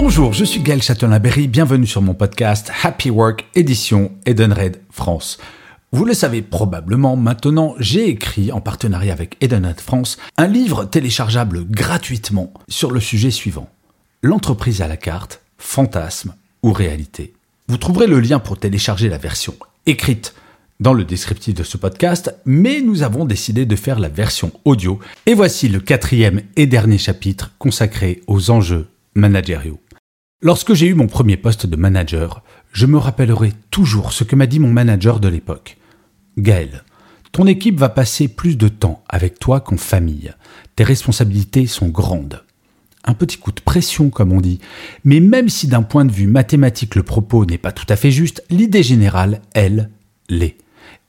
Bonjour, je suis Gaël Châtelain-Berry, bienvenue sur mon podcast Happy Work édition Edenred France. Vous le savez probablement maintenant, j'ai écrit en partenariat avec Edenred France un livre téléchargeable gratuitement sur le sujet suivant. L'entreprise à la carte, fantasme ou réalité. Vous trouverez le lien pour télécharger la version écrite dans le descriptif de ce podcast, mais nous avons décidé de faire la version audio. Et voici le quatrième et dernier chapitre consacré aux enjeux managériaux. Lorsque j'ai eu mon premier poste de manager, je me rappellerai toujours ce que m'a dit mon manager de l'époque. Gaël, ton équipe va passer plus de temps avec toi qu'en famille. Tes responsabilités sont grandes. Un petit coup de pression, comme on dit. Mais même si d'un point de vue mathématique le propos n'est pas tout à fait juste, l'idée générale, elle, l'est.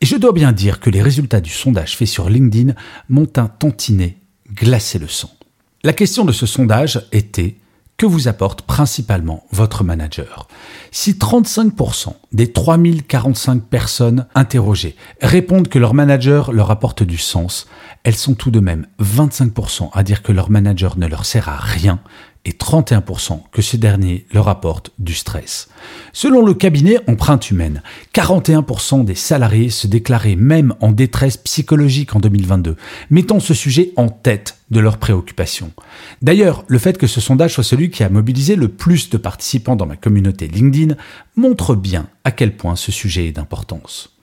Et je dois bien dire que les résultats du sondage fait sur LinkedIn m'ont un tantinet glacé le sang. La question de ce sondage était que vous apporte principalement votre manager. Si 35% des 3045 personnes interrogées répondent que leur manager leur apporte du sens, elles sont tout de même 25% à dire que leur manager ne leur sert à rien et 31% que ce dernier leur apporte du stress. Selon le cabinet Empreinte Humaine, 41% des salariés se déclaraient même en détresse psychologique en 2022, mettant ce sujet en tête de leurs préoccupations. D'ailleurs, le fait que ce sondage soit celui qui a mobilisé le plus de participants dans ma communauté LinkedIn montre bien à quel point ce sujet est d'importance.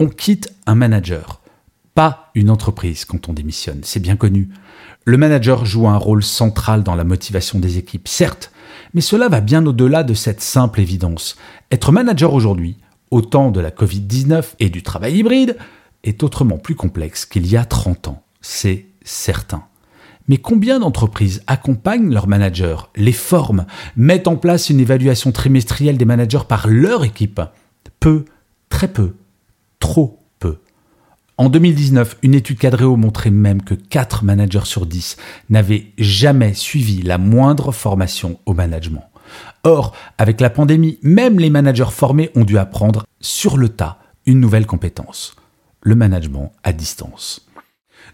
On quitte un manager, pas une entreprise quand on démissionne, c'est bien connu. Le manager joue un rôle central dans la motivation des équipes, certes, mais cela va bien au-delà de cette simple évidence. Être manager aujourd'hui, au temps de la Covid-19 et du travail hybride, est autrement plus complexe qu'il y a 30 ans, c'est certain. Mais combien d'entreprises accompagnent leurs managers, les forment, mettent en place une évaluation trimestrielle des managers par leur équipe? Peu, très peu, trop en 2019, une étude Cadréo montrait même que 4 managers sur 10 n'avaient jamais suivi la moindre formation au management. Or, avec la pandémie, même les managers formés ont dû apprendre sur le tas une nouvelle compétence, le management à distance.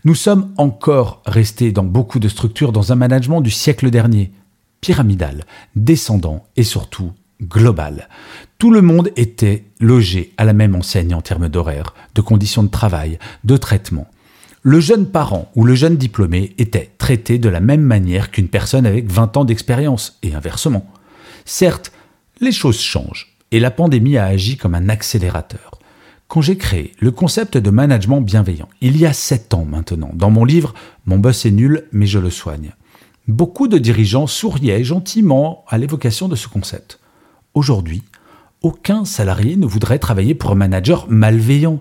Nous sommes encore restés dans beaucoup de structures dans un management du siècle dernier, pyramidal, descendant et surtout global. Tout le monde était logé à la même enseigne en termes d'horaire, de conditions de travail, de traitement. Le jeune parent ou le jeune diplômé était traité de la même manière qu'une personne avec 20 ans d'expérience, et inversement. Certes, les choses changent, et la pandémie a agi comme un accélérateur. Quand j'ai créé le concept de management bienveillant, il y a 7 ans maintenant, dans mon livre Mon boss est nul, mais je le soigne, beaucoup de dirigeants souriaient gentiment à l'évocation de ce concept. Aujourd'hui, aucun salarié ne voudrait travailler pour un manager malveillant.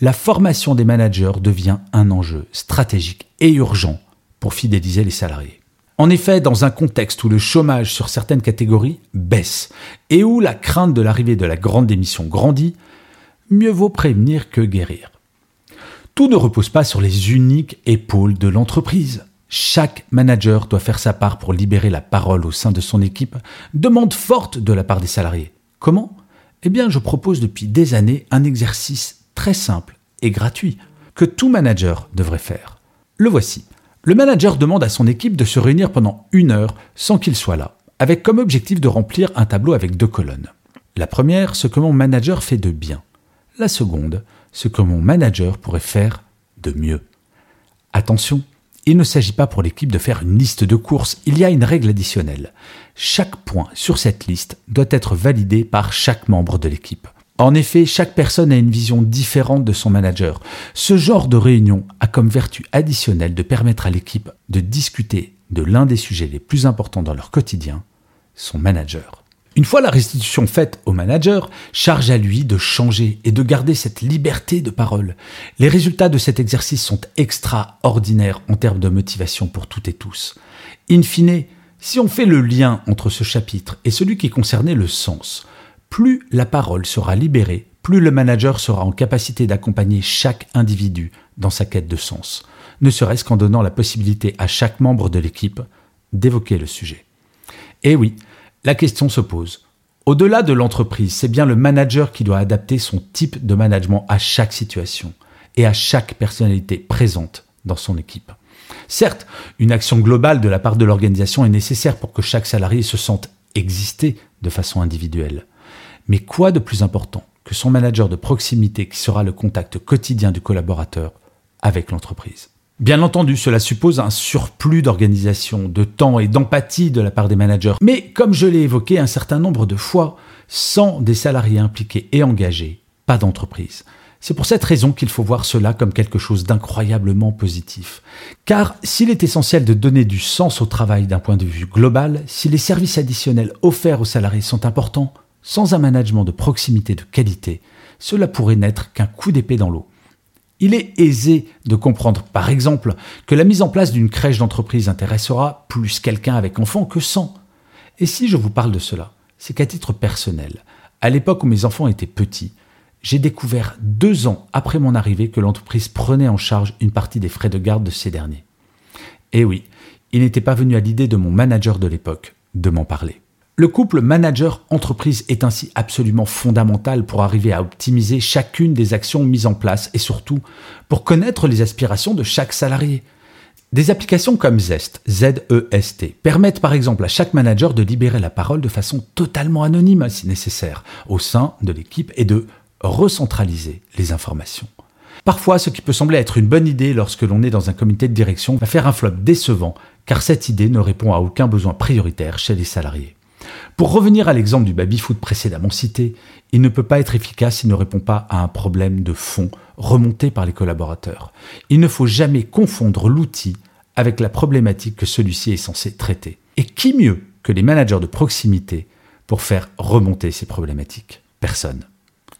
La formation des managers devient un enjeu stratégique et urgent pour fidéliser les salariés. En effet, dans un contexte où le chômage sur certaines catégories baisse et où la crainte de l'arrivée de la grande démission grandit, mieux vaut prévenir que guérir. Tout ne repose pas sur les uniques épaules de l'entreprise. Chaque manager doit faire sa part pour libérer la parole au sein de son équipe, demande forte de la part des salariés. Comment? Eh bien, je propose depuis des années un exercice très simple et gratuit que tout manager devrait faire. Le voici. Le manager demande à son équipe de se réunir pendant une heure sans qu'il soit là, avec comme objectif de remplir un tableau avec deux colonnes. La première, ce que mon manager fait de bien. La seconde, ce que mon manager pourrait faire de mieux. Attention, il ne s'agit pas pour l'équipe de faire une liste de courses, il y a une règle additionnelle. Chaque point sur cette liste doit être validé par chaque membre de l'équipe. En effet, chaque personne a une vision différente de son manager. Ce genre de réunion a comme vertu additionnelle de permettre à l'équipe de discuter de l'un des sujets les plus importants dans leur quotidien, son manager. Une fois la restitution faite au manager, charge à lui de changer et de garder cette liberté de parole. Les résultats de cet exercice sont extraordinaires en termes de motivation pour toutes et tous. In fine, si on fait le lien entre ce chapitre et celui qui concernait le sens, plus la parole sera libérée, plus le manager sera en capacité d'accompagner chaque individu dans sa quête de sens, ne serait-ce qu'en donnant la possibilité à chaque membre de l'équipe d'évoquer le sujet. Et oui, la question se pose. Au-delà de l'entreprise, c'est bien le manager qui doit adapter son type de management à chaque situation et à chaque personnalité présente dans son équipe. Certes, une action globale de la part de l'organisation est nécessaire pour que chaque salarié se sente exister de façon individuelle. Mais quoi de plus important que son manager de proximité qui sera le contact quotidien du collaborateur avec l'entreprise? Bien entendu, cela suppose un surplus d'organisation, de temps et d'empathie de la part des managers. Mais comme je l'ai évoqué un certain nombre de fois, sans des salariés impliqués et engagés, pas d'entreprise. C'est pour cette raison qu'il faut voir cela comme quelque chose d'incroyablement positif. Car s'il est essentiel de donner du sens au travail d'un point de vue global, si les services additionnels offerts aux salariés sont importants, sans un management de proximité de qualité, cela pourrait n'être qu'un coup d'épée dans l'eau. Il est aisé de comprendre, par exemple, que la mise en place d'une crèche d'entreprise intéressera plus quelqu'un avec enfant que sans. Et si je vous parle de cela, c'est qu'à titre personnel, à l'époque où mes enfants étaient petits, j'ai découvert deux ans après mon arrivée que l'entreprise prenait en charge une partie des frais de garde de ces derniers. Et oui, il n'était pas venu à l'idée de mon manager de l'époque de m'en parler. Le couple manager-entreprise est ainsi absolument fondamental pour arriver à optimiser chacune des actions mises en place et surtout pour connaître les aspirations de chaque salarié. Des applications comme Zest, Z-E-S-T, permettent par exemple à chaque manager de libérer la parole de façon totalement anonyme si nécessaire au sein de l'équipe et de recentraliser les informations. Parfois, ce qui peut sembler être une bonne idée lorsque l'on est dans un comité de direction va faire un flop décevant car cette idée ne répond à aucun besoin prioritaire chez les salariés. Pour revenir à l'exemple du baby-foot précédemment cité, il ne peut pas être efficace s'il ne répond pas à un problème de fond remonté par les collaborateurs. Il ne faut jamais confondre l'outil avec la problématique que celui-ci est censé traiter. Et qui mieux que les managers de proximité pour faire remonter ces problématiques? Personne.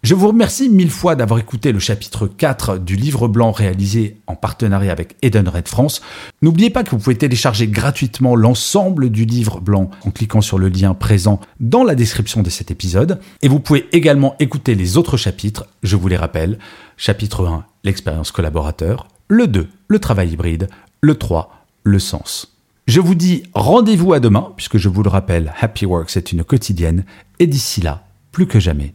Je vous remercie mille fois d'avoir écouté le chapitre 4 du livre blanc réalisé en partenariat avec Edenred France. N'oubliez pas que vous pouvez télécharger gratuitement l'ensemble du livre blanc en cliquant sur le lien présent dans la description de cet épisode. Et vous pouvez également écouter les autres chapitres, je vous les rappelle. Chapitre 1, l'expérience collaborateur. Le 2, le travail hybride. Le 3, le sens. Je vous dis rendez-vous à demain, puisque je vous le rappelle, Happy Work c'est une quotidienne. Et d'ici là, plus que jamais,